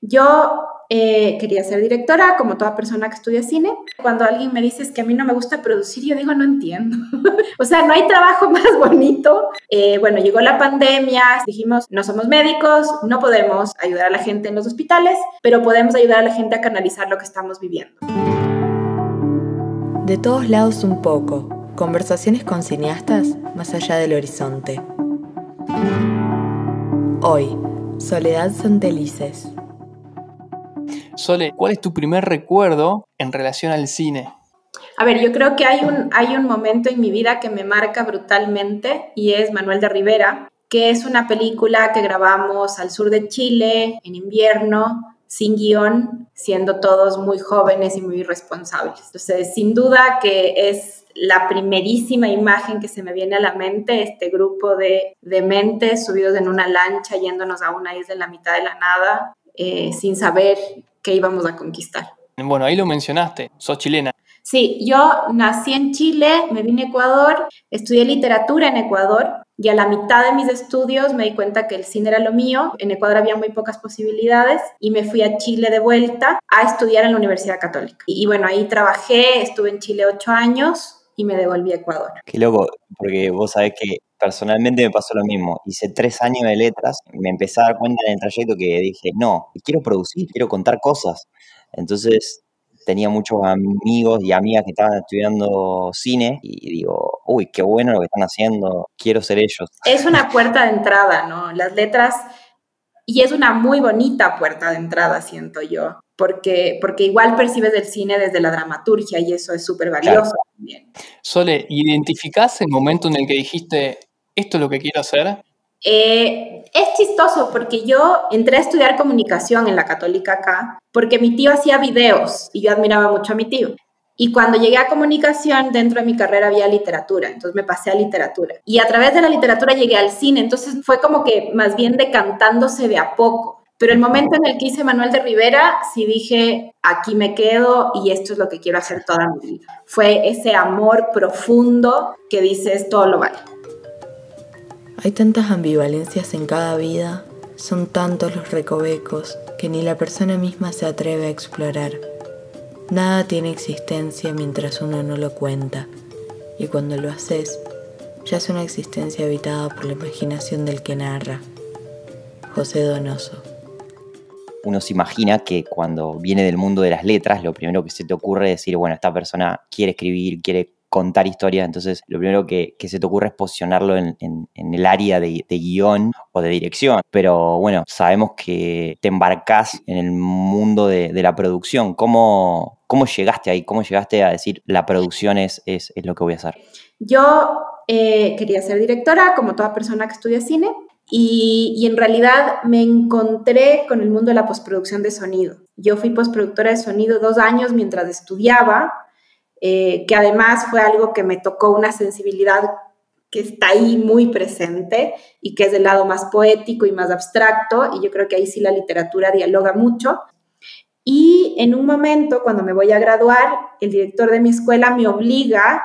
Yo eh, quería ser directora, como toda persona que estudia cine. Cuando alguien me dice que a mí no me gusta producir, yo digo, no entiendo. o sea, no hay trabajo más bonito. Eh, bueno, llegó la pandemia, dijimos, no somos médicos, no podemos ayudar a la gente en los hospitales, pero podemos ayudar a la gente a canalizar lo que estamos viviendo. De todos lados un poco. Conversaciones con cineastas más allá del horizonte. Hoy, Soledad Santelices. Sole, ¿cuál es tu primer recuerdo en relación al cine? A ver, yo creo que hay un, hay un momento en mi vida que me marca brutalmente y es Manuel de Rivera, que es una película que grabamos al sur de Chile en invierno, sin guion, siendo todos muy jóvenes y muy responsables. Entonces, sin duda que es la primerísima imagen que se me viene a la mente, este grupo de, de mentes subidos en una lancha yéndonos a una isla en la mitad de la nada, eh, sin saber que íbamos a conquistar. Bueno, ahí lo mencionaste, sos chilena. Sí, yo nací en Chile, me vine a Ecuador, estudié literatura en Ecuador y a la mitad de mis estudios me di cuenta que el cine era lo mío. En Ecuador había muy pocas posibilidades y me fui a Chile de vuelta a estudiar en la Universidad Católica. Y, bueno, ahí trabajé, estuve en Chile ocho años y me devolví a Ecuador. Qué loco, porque vos sabés que personalmente me pasó lo mismo. Hice tres años de letras, me empecé a dar cuenta en el trayecto que dije, no, quiero producir, quiero contar cosas. Entonces tenía muchos amigos y amigas que estaban estudiando cine y digo, uy, qué bueno lo que están haciendo, quiero ser ellos. Es una puerta de entrada, ¿no? Las letras, y es una muy bonita puerta de entrada, siento yo, porque, porque igual percibes el cine desde la dramaturgia y eso es súper valioso también. Sole, ¿identificás el momento en el que dijiste, esto es lo que quiero hacer? Eh, es chistoso porque yo entré a estudiar comunicación en la católica acá, porque mi tío hacía videos y yo admiraba mucho a mi tío. Y cuando llegué a comunicación, dentro de mi carrera había literatura, entonces me pasé a literatura. Y a través de la literatura llegué al cine, entonces fue como que más bien decantándose de a poco. Pero el momento en el que hice Manuel de Rivera, sí dije, aquí me quedo y esto es lo que quiero hacer toda mi vida. Fue ese amor profundo que dices, todo lo vale. Hay tantas ambivalencias en cada vida, son tantos los recovecos que ni la persona misma se atreve a explorar. Nada tiene existencia mientras uno no lo cuenta, y cuando lo haces, ya es una existencia habitada por la imaginación del que narra. José Donoso. Uno se imagina que cuando viene del mundo de las letras, lo primero que se te ocurre es decir, bueno, esta persona quiere escribir, quiere contar historias, entonces lo primero que, se te ocurre es posicionarlo en, el área de, guion o de dirección. Pero bueno, sabemos que te embarcás en el mundo de, la producción. ¿Cómo, ¿Cómo llegaste ahí? ¿Cómo llegaste a decir la producción es, es, lo que voy a hacer? Yo eh, quería ser directora, como toda persona que estudia cine, y, y, en realidad me encontré con el mundo de la postproducción de sonido. Yo fui postproductora de sonido dos años mientras estudiaba eh, que además fue algo que me tocó una sensibilidad que está ahí muy presente y que es del lado más poético y más abstracto, y yo creo que ahí sí la literatura dialoga mucho. Y en un momento, cuando me voy a graduar, el director de mi escuela me obliga,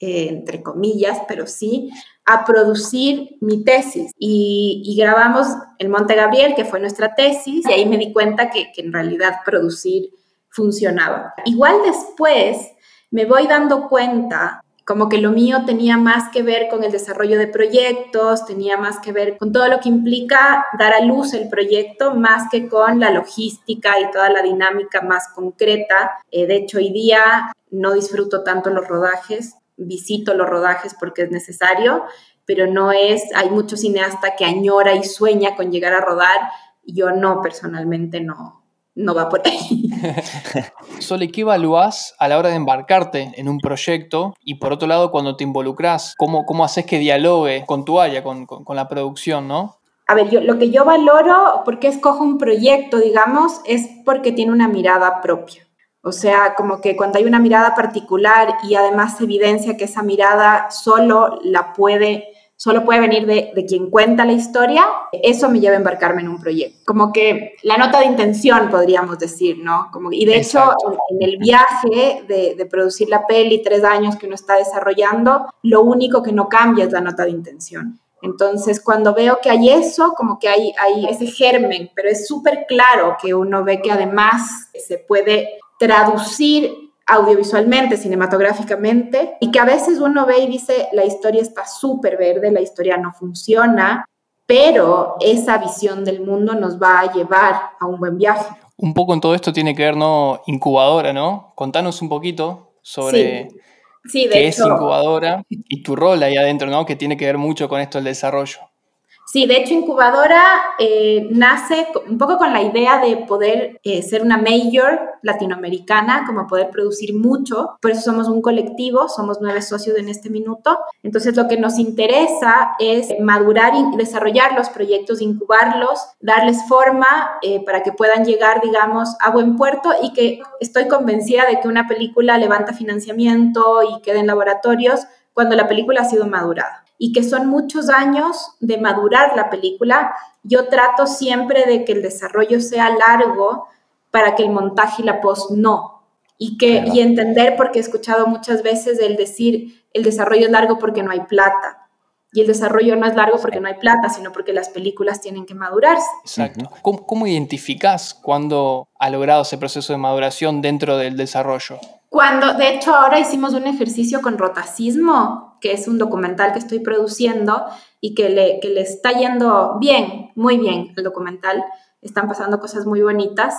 eh, entre comillas, pero sí, a producir mi tesis. Y, grabamos El Monte Gabriel, que fue nuestra tesis, y ahí me di cuenta que, que en realidad producir funcionaba. Igual después, me voy dando cuenta como que lo mío tenía más que ver con el desarrollo de proyectos, tenía más que ver con todo lo que implica dar a luz el proyecto, más que con la logística y toda la dinámica más concreta. Eh, de hecho, hoy día no disfruto tanto los rodajes, visito los rodajes porque es necesario, pero no es, hay mucho cineasta que añora y sueña con llegar a rodar, yo no, personalmente no, no va por ahí. Sole, ¿qué evaluás a la hora de embarcarte en un proyecto? Y por otro lado, cuando te involucras, ¿cómo, cómo haces que dialogue con tu área, con, la producción, no? A ver, yo, lo que yo valoro, porque escojo un proyecto, digamos, es porque tiene una mirada propia. O sea, como que cuando hay una mirada particular y además se evidencia que esa mirada solo la puede solo puede venir de, quien cuenta la historia, eso me lleva a embarcarme en un proyecto. Como que la nota de intención, podríamos decir, ¿no? Como, y de hecho, en, el viaje de, de, producir la peli, tres años que uno está desarrollando, lo único que no cambia es la nota de intención. Entonces, cuando veo que hay eso, como que hay, hay ese germen, pero es súper claro que uno ve que además se puede traducir audiovisualmente, cinematográficamente, y que a veces uno ve y dice, la historia está súper verde, la historia no funciona, pero esa visión del mundo nos va a llevar a un buen viaje. Un poco en todo esto tiene que ver, ¿no? Incubadora, ¿no? Contanos un poquito sobre qué es incubadora y tu rol ahí adentro, ¿no? Que tiene que ver mucho con esto del desarrollo. Sí, de hecho, Incubadora eh, nace un poco con la idea de poder eh, ser una major latinoamericana, como poder producir mucho. Por eso somos un colectivo, somos nueve socios en este minuto. Entonces, lo que nos interesa es madurar y desarrollar los proyectos, incubarlos, darles forma eh, para que puedan llegar, digamos, a buen puerto y que estoy convencida de que una película levanta financiamiento y queda en laboratorios cuando la película ha sido madurada y que son muchos años de madurar la película, yo trato siempre de que el desarrollo sea largo para que el montaje y la post no. Y, que, y entender, porque he escuchado muchas veces el decir, el desarrollo es largo porque no hay plata. Y el desarrollo no es largo porque no hay plata, sino porque las películas tienen que madurarse. Exacto. ¿Cómo, cómo identificás cuándo ha logrado ese proceso de maduración dentro del desarrollo? Cuando, de hecho, ahora hicimos un ejercicio con rotacismo, que es un documental que estoy produciendo y que le, que le está yendo bien, muy bien el documental. Están pasando cosas muy bonitas.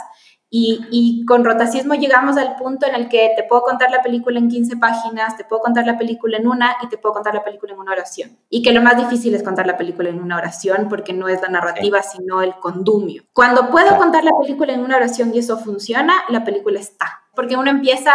Y, y, con rotacismo llegamos al punto en el que te puedo contar la película en 15 páginas, te puedo contar la película en una y te puedo contar la película en una oración. Y que lo más difícil es contar la película en una oración porque no es la narrativa, sino el condumio. Cuando puedo contar la película en una oración y eso funciona, la película está porque uno empieza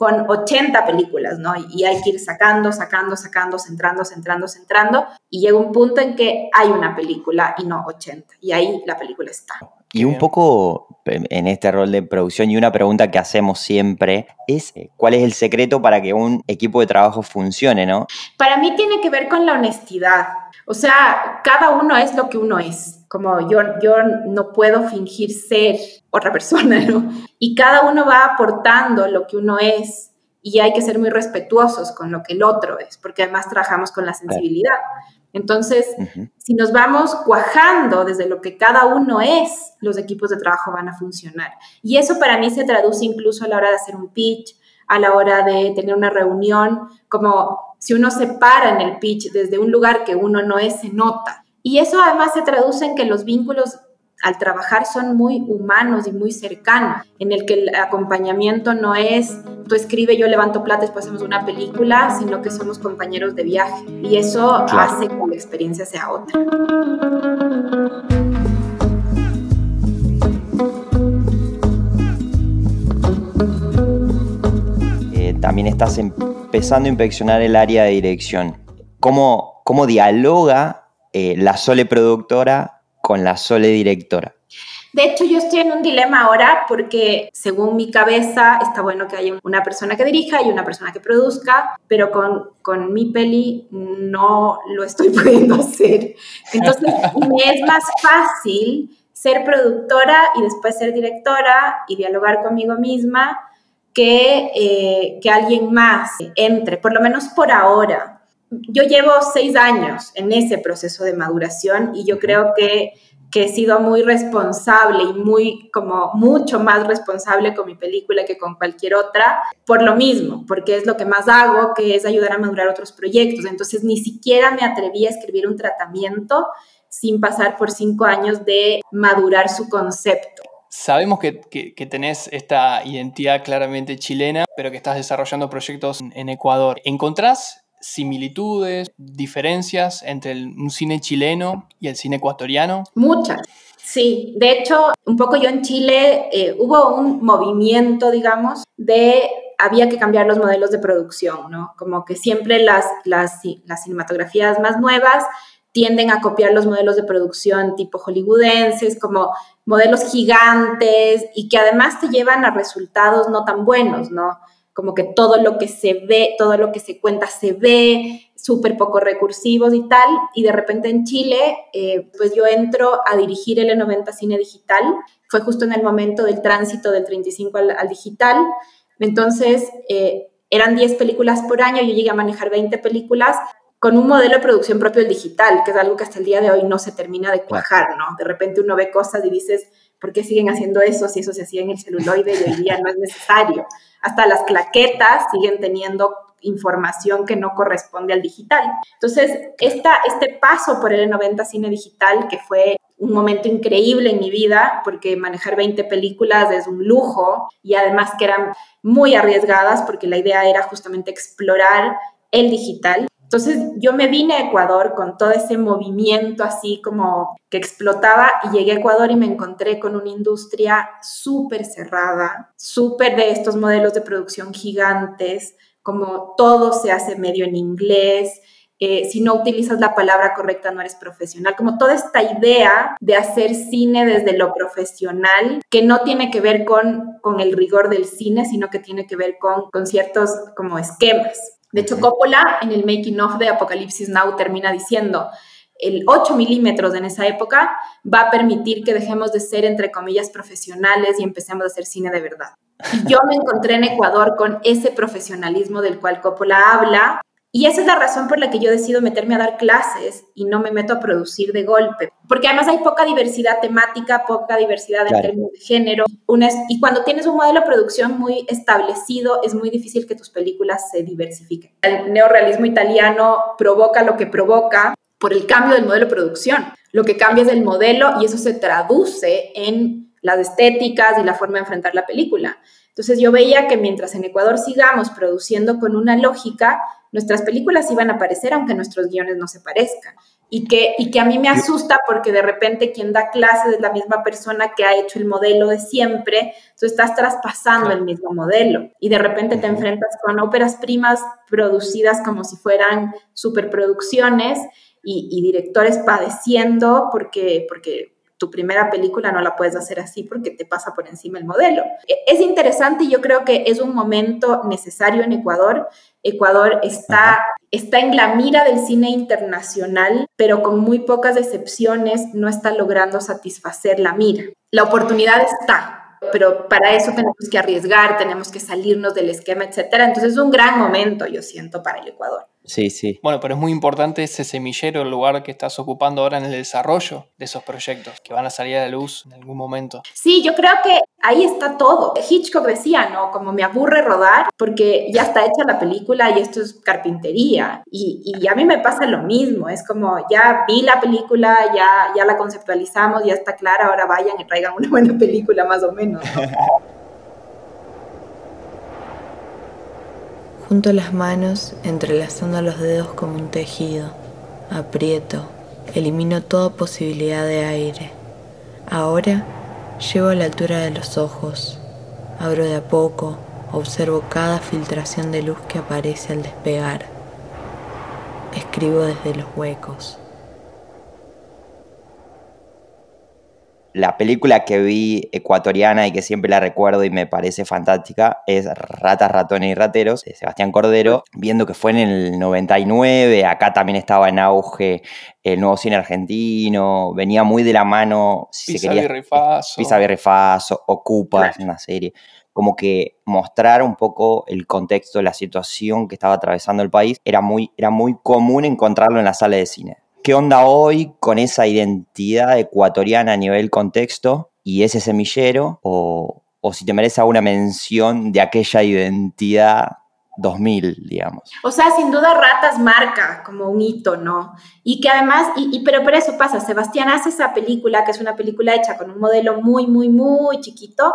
con 80 películas, ¿no? Y hay que ir sacando, sacando, sacando, centrando, centrando, centrando, y llega un punto en que hay una película y no 80, y ahí la película está. Y un poco en este rol de producción y una pregunta que hacemos siempre es eh, ¿cuál es el secreto para que un equipo de trabajo funcione, no? Para mí tiene que ver con la honestidad. O sea, cada uno es lo que uno es. Como yo, yo no puedo fingir ser otra persona, ¿no? Y cada uno va aportando lo que uno es y hay que ser muy respetuosos con lo que el otro es, porque además trabajamos con la sensibilidad. Entonces, si nos vamos cuajando desde lo que cada uno es, los equipos de trabajo van a funcionar. Y eso para mí se traduce incluso a la hora de hacer un pitch, a la hora de tener una reunión, como si uno se para en el pitch desde un lugar que uno no es, se nota. Y eso además se traduce en que los vínculos al trabajar son muy humanos y muy cercanos, en el que el acompañamiento no es tú escribe, yo levanto plata, después hacemos una película, sino que somos compañeros de viaje. Y eso hace que la experiencia sea otra. Eh, también estás empezando a inspeccionar el área de dirección. ¿Cómo, cómo dialoga eh, la Sole productora con la Sole directora? De hecho, yo estoy en un dilema ahora porque según mi cabeza está bueno que haya una persona que dirija y una persona que produzca, pero con, con mi peli no lo estoy pudiendo hacer. Entonces, me es más fácil ser productora y después ser directora y dialogar conmigo misma que, eh, que alguien más entre, por lo menos por ahora. Yo llevo seis años en ese proceso de maduración y yo creo que, que he sido muy responsable y muy, como mucho más responsable con mi película que con cualquier otra, por lo mismo, porque es lo que más hago, que es ayudar a madurar otros proyectos. Entonces, ni siquiera me atreví a escribir un tratamiento sin pasar por cinco años de madurar su concepto. Sabemos que, que, tenés esta identidad claramente chilena, pero que estás desarrollando proyectos en Ecuador. ¿Encontrás similitudes, diferencias entre un cine chileno y el cine ecuatoriano? Muchas. Sí, de hecho, un poco yo en Chile eh, hubo un movimiento, digamos, de había que cambiar los modelos de producción, ¿no? Como que siempre las, las, las cinematografías más nuevas tienden a copiar los modelos de producción tipo hollywoodenses, como modelos gigantes y que además te llevan a resultados no tan buenos, ¿no? Como que todo lo que se ve, todo lo que se cuenta se ve, súper poco recursivos y tal. Y de repente en Chile, eh, pues yo entro a dirigir L90 Cine Digital. Fue justo en el momento del tránsito del 35 al, digital. Entonces, eh, eran 10 películas por año, yo llegué a manejar 20 películas con un modelo de producción propio del digital, que es algo que hasta el día de hoy no se termina de cuajar, ¿no? De repente uno ve cosas y dices, ¿por qué siguen haciendo eso si eso se hacía en el celuloide y hoy día no es necesario? Hasta las claquetas siguen teniendo información que no corresponde al digital. Entonces, esta, este paso por el 90 Cine Digital, que fue un momento increíble en mi vida, porque manejar 20 películas es un lujo y además que eran muy arriesgadas, porque la idea era justamente explorar el digital. Entonces yo me vine a Ecuador con todo ese movimiento así como que explotaba y llegué a Ecuador y me encontré con una industria súper cerrada, súper de estos modelos de producción gigantes, como todo se hace medio en inglés, eh, si no utilizas la palabra correcta no eres profesional, como toda esta idea de hacer cine desde lo profesional, que no tiene que ver con, con el rigor del cine, sino que tiene que ver con, con ciertos como esquemas. De hecho, Coppola en el making of de Apocalipsis Now termina diciendo, el 8 milímetros en esa época va a permitir que dejemos de ser, entre comillas, profesionales y empecemos a hacer cine de verdad. Y yo me encontré en Ecuador con ese profesionalismo del cual Coppola habla. Y esa es la razón por la que yo decido meterme a dar clases y no me meto a producir de golpe. Porque además hay poca diversidad temática, poca diversidad en términos de género. y cuando tienes un modelo de producción muy establecido, es muy difícil que tus películas se diversifiquen. El neorealismo italiano provoca lo que provoca por el cambio del modelo de producción. Lo que cambia es el modelo y eso se traduce en las estéticas y la forma de enfrentar la película. Entonces yo veía que mientras en Ecuador sigamos produciendo con una lógica, nuestras películas iban a aparecer aunque nuestros guiones no se parezcan. Y que, y que a mí me asusta porque de repente quien da clases es la misma persona que ha hecho el modelo de siempre, entonces estás traspasando el mismo modelo y de repente te enfrentas con óperas primas producidas como si fueran superproducciones y, directores padeciendo porque, porque tu primera película no la puedes hacer así porque te pasa por encima el modelo. E, es interesante y yo creo que es un momento necesario en Ecuador. Ecuador está, está en la mira del cine internacional, pero con muy pocas excepciones no está logrando satisfacer la mira. La oportunidad está, pero para eso tenemos que arriesgar, tenemos que salirnos del esquema, etcétera. Entonces es un gran momento, yo siento, para el Ecuador. Sí, sí. Bueno, pero es muy importante ese semillero, el lugar que estás ocupando ahora en el desarrollo de esos proyectos que van a salir a la luz en algún momento. Sí, yo creo que ahí está todo. Hitchcock decía, ¿no? Como me aburre rodar porque ya está hecha la película y esto es carpintería. Y, y a mí me pasa lo mismo. Es como, ya vi la película, ya, ya la conceptualizamos, ya está clara, ahora vayan y traigan una buena película más o menos. Junto las manos, entrelazando los dedos como un tejido. Aprieto, elimino toda posibilidad de aire. Ahora llego a la altura de los ojos. Abro de a poco, observo cada filtración de luz que aparece al despegar. Escribo desde los huecos. La película que vi ecuatoriana y que siempre la recuerdo y me parece fantástica es Ratas, Ratones y Rateros de Sebastián Cordero, viendo que fue en el 99, acá también estaba en auge el nuevo cine argentino, venía muy de la mano, si Pisa se quería, Pisa Birrifazo, Ocupa, una serie, como que mostrar un poco el contexto, la situación que estaba atravesando el país, era muy, era muy común encontrarlo en la sala de cine ¿Qué onda hoy con esa identidad ecuatoriana a nivel contexto y ese semillero? O, si te merece alguna mención de aquella identidad 2000, digamos. O sea, sin duda Ratas marca como un hito, ¿no? Y que además, y, pero por eso pasa, Sebastián hace esa película, que es una película hecha con un modelo muy, muy, muy chiquito,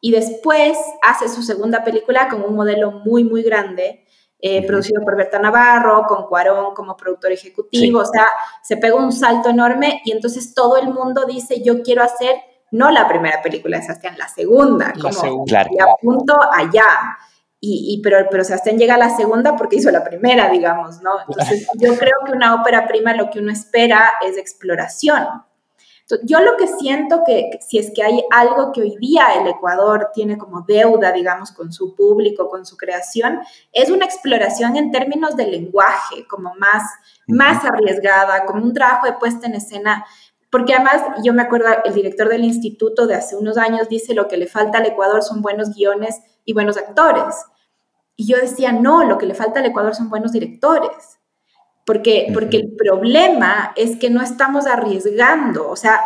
y después hace su segunda película con un modelo muy, muy grande, eh, producido por Berta Navarro, con Cuarón como productor ejecutivo, o sea, se pegó un salto enorme y entonces todo el mundo dice, yo quiero hacer no la primera película de Sebastián, la segunda, como segunda. y apunto allá. Y, y, pero, pero Sebastián llega a la segunda porque hizo la primera, digamos, ¿no? Entonces yo creo que una ópera prima lo que uno espera es exploración, yo lo que siento que, si es que hay algo que hoy día el Ecuador tiene como deuda, digamos, con su público, con su creación, es una exploración en términos de lenguaje, como más, más arriesgada, como un trabajo de puesta en escena. Porque además, yo me acuerdo, el director del instituto de hace unos años dice lo que le falta al Ecuador son buenos guiones y buenos actores. Y yo decía, no, lo que le falta al Ecuador son buenos directores porque, porque el problema es que no estamos arriesgando, o sea,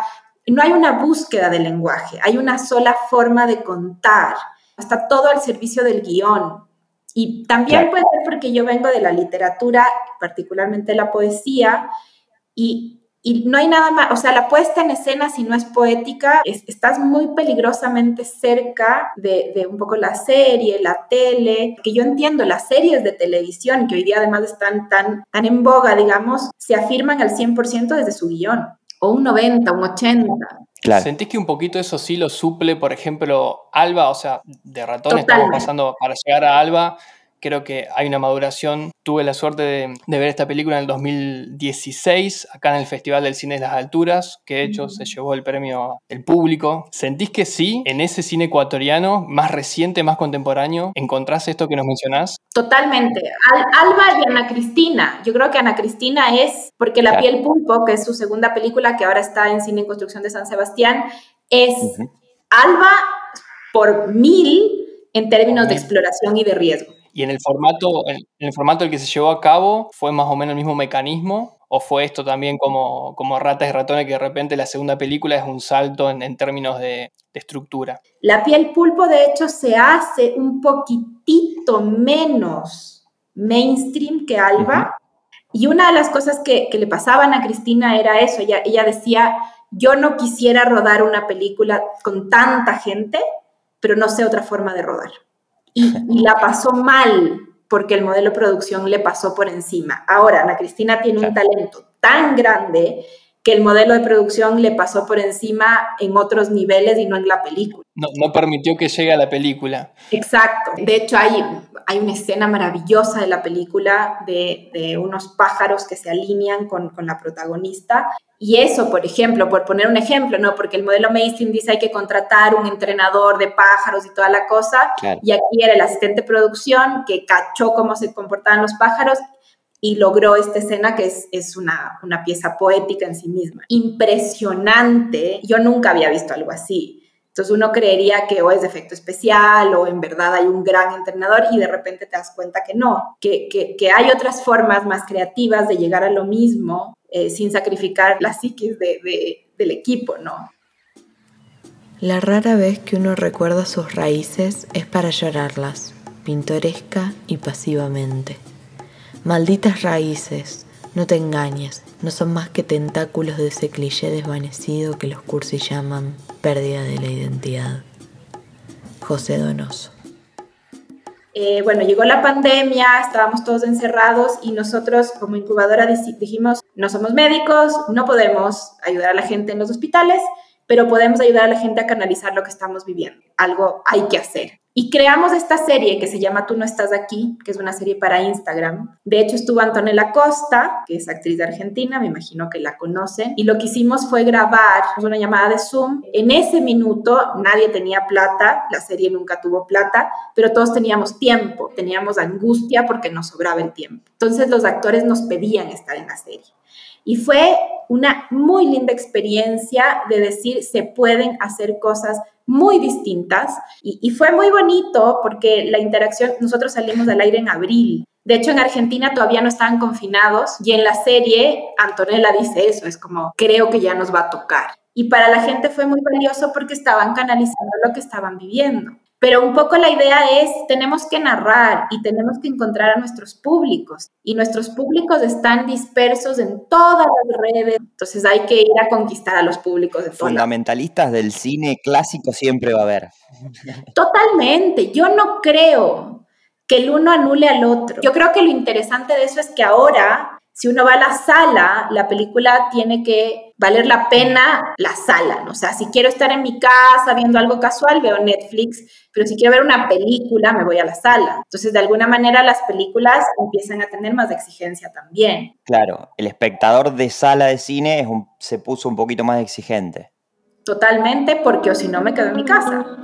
no hay una búsqueda del lenguaje, hay una sola forma de contar, está todo al servicio del guion. Y también puede ser porque yo vengo de la literatura, particularmente la poesía, y, y no hay nada más, o sea, la puesta en escena, si no es poética, estás muy peligrosamente cerca de, de, un poco la serie, la tele, que yo entiendo, las series de televisión, que hoy día además están tan, tan en boga, digamos, se afirman al 100% desde su guion, o un 90, un 80. Claro. ¿Sentís que un poquito eso sí lo suple, por ejemplo, Alba? O sea, de ratón estamos pasando para llegar a Alba creo que hay una maduración. Tuve la suerte de, ver esta película en el 2016, acá en el Festival del Cine de las Alturas, que de hecho se llevó el premio del público. ¿Sentís que sí, en ese cine ecuatoriano, más reciente, más contemporáneo, encontrás esto que nos mencionás? Totalmente. Alba y Ana Cristina. Yo creo que Ana Cristina es, porque La piel pulpo, que es su segunda película, que ahora está en Cine en Construcción de San Sebastián, es Alba por mil en términos de exploración y de riesgo. ¿Y en el formato, en, el formato el que se llevó a cabo fue más o menos el mismo mecanismo? ¿O fue esto también como, como ratas y ratones que de repente la segunda película es un salto en, términos de, estructura? La piel pulpo de hecho se hace un poquitito menos mainstream que Alba. Y una de las cosas que, le pasaban a Cristina era eso. Ella, ella decía, yo no quisiera rodar una película con tanta gente, pero no sé otra forma de rodar y, la pasó mal porque el modelo de producción le pasó por encima. Ahora, Ana Cristina tiene un talento tan grande que el modelo de producción le pasó por encima en otros niveles y no en la película. No, no permitió que llegue a la película. Exacto. De hecho, hay, hay una escena maravillosa de la película de, de unos pájaros que se alinean con, con, la protagonista. Y eso, por ejemplo, por poner un ejemplo, ¿no? Porque el modelo mainstream dice hay que contratar un entrenador de pájaros y toda la cosa. Y aquí era el asistente de producción que cachó cómo se comportaban los pájaros y logró esta escena que es, es una, una, pieza poética en sí misma. Impresionante, yo nunca había visto algo así. Entonces uno creería que o es de efecto especial o en verdad hay un gran entrenador y de repente te das cuenta que no, que, que, que hay otras formas más creativas de llegar a lo mismo eh, sin sacrificar la psiquis de, de, del equipo, ¿no? La rara vez que uno recuerda sus raíces es para llorarlas, pintoresca y pasivamente. Malditas raíces, no te engañes, no son más que tentáculos de ese cliché desvanecido que los cursis llaman pérdida de la identidad. José Donoso. Eh, bueno, llegó la pandemia, estábamos todos encerrados y nosotros como incubadora dijimos, no somos médicos, no podemos ayudar a la gente en los hospitales, pero podemos ayudar a la gente a canalizar lo que estamos viviendo. Algo hay que hacer. Y creamos esta serie que se llama Tú no estás aquí, que es una serie para Instagram. De hecho, estuvo Antonella Costa, que es actriz de Argentina, me imagino que la conocen. Y lo que hicimos fue grabar una llamada de Zoom. En ese minuto nadie tenía plata, la serie nunca tuvo plata, pero todos teníamos tiempo, teníamos angustia porque nos sobraba el tiempo. Entonces los actores nos pedían estar en la serie. Y fue una muy linda experiencia de decir, se pueden hacer cosas muy distintas y, fue muy bonito porque la interacción, nosotros salimos del aire en abril. De hecho, en Argentina todavía no estaban confinados y en la serie Antonella dice eso, es como, creo que ya nos va a tocar. Y para la gente fue muy valioso porque estaban canalizando lo que estaban viviendo. Pero un poco la idea es, tenemos que narrar y tenemos que encontrar a nuestros públicos. Y nuestros públicos están dispersos en todas las redes. Entonces hay que ir a conquistar a los públicos de Fundamentalistas del cine clásico siempre va a haber. Totalmente. Yo no creo que el uno anule al otro. Yo creo que lo interesante de eso es que ahora si uno va a la sala, la película tiene que valer la pena la sala, ¿no? O sea, si quiero estar en mi casa viendo algo casual, veo Netflix, pero si quiero ver una película, me voy a la sala. Entonces, de alguna manera, las películas empiezan a tener más exigencia también. Claro, el espectador de sala de cine se puso un poquito más exigente. Totalmente, porque o si no, me quedo en mi casa.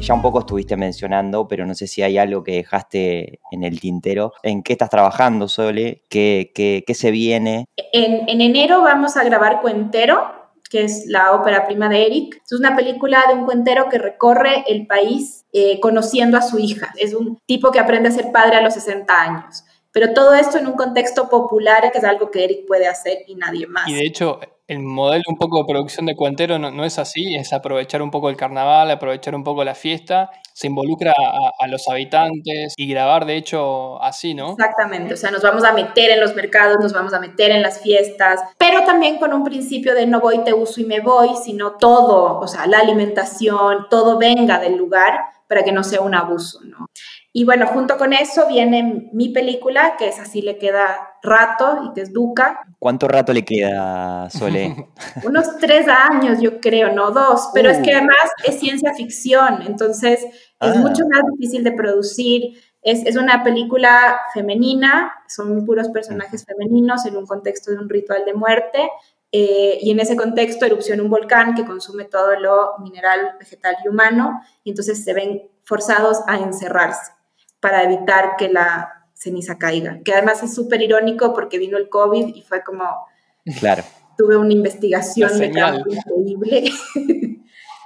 Ya un poco estuviste mencionando, pero no sé si hay algo que dejaste en el tintero. ¿En qué estás trabajando, Sole? ¿Qué, qué, qué se viene? En, en, enero vamos a grabar Cuentero, que es la ópera prima de Eric. Es una película de un cuentero que recorre el país eh, conociendo a su hija. Es un tipo que aprende a ser padre a los 60 años. Pero todo esto en un contexto popular, que es algo que Eric puede hacer y nadie más. Y de hecho, el modelo un poco de producción de Cuentero no, es así, es aprovechar un poco el carnaval, aprovechar un poco la fiesta, se involucra a, los habitantes y grabar de hecho así, ¿no? Exactamente, o sea, nos vamos a meter en los mercados, nos vamos a meter en las fiestas, pero también con un principio de no voy, te uso y me voy, sino todo, o sea, la alimentación, todo venga del lugar para que no sea un abuso, ¿no? Y bueno, junto con eso viene mi película, que es Así le queda rato y que es Duca. ¿Cuánto rato le queda, Sole? Unos tres años, yo creo, no dos, pero es que uh. además es ciencia ficción, entonces es ah. mucho más difícil de producir. Es, es, una película femenina, son puros personajes femeninos en un contexto de un ritual de muerte. Eh, y en ese contexto erupciona un volcán que consume todo lo mineral, vegetal y humano, y entonces se ven forzados a encerrarse para evitar que la ceniza caiga. Que además es súper irónico porque vino el COVID y fue como... Claro. Tuve una investigación de campo increíble,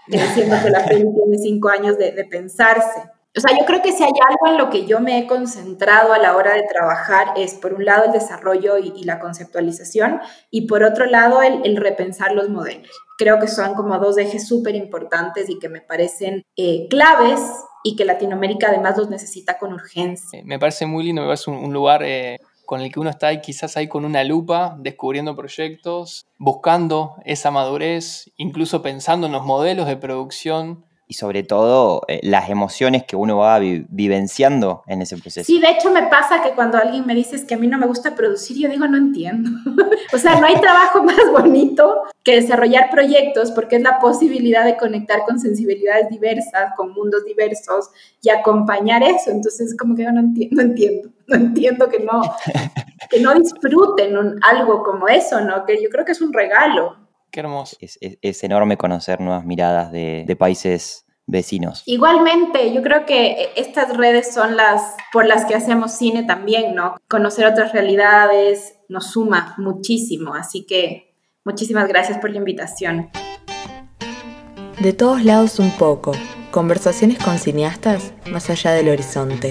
diciendo que la peli tiene cinco años de, pensarse. O sea, yo creo que si hay algo en lo que yo me he concentrado a la hora de trabajar es, por un lado, el desarrollo y, la conceptualización y, por otro lado, el, repensar los modelos. Creo que son como dos ejes súper importantes y que me parecen eh, claves y que Latinoamérica además los necesita con urgencia. Eh, me parece muy lindo, es un, lugar eh, con el que uno está ahí, quizás ahí con una lupa, descubriendo proyectos, buscando esa madurez, incluso pensando en los modelos de producción y sobre todo eh, las emociones que uno va vivenciando en ese proceso. Sí, de hecho me pasa que cuando alguien me dice que a mí no me gusta producir, yo digo, no entiendo. o sea, no hay trabajo más bonito que desarrollar proyectos porque es la posibilidad de conectar con sensibilidades diversas, con mundos diversos y acompañar eso. Entonces, como que yo no entiendo, no entiendo, no entiendo que no, que no disfruten algo como eso, ¿no? Que yo creo que es un regalo. Qué hermoso. Es, enorme conocer nuevas miradas de, países vecinos. Igualmente, yo creo que estas redes son las por las que hacemos cine también, ¿no? Conocer otras realidades nos suma muchísimo, así que muchísimas gracias por la invitación. De todos lados un poco, conversaciones con cineastas más allá del horizonte.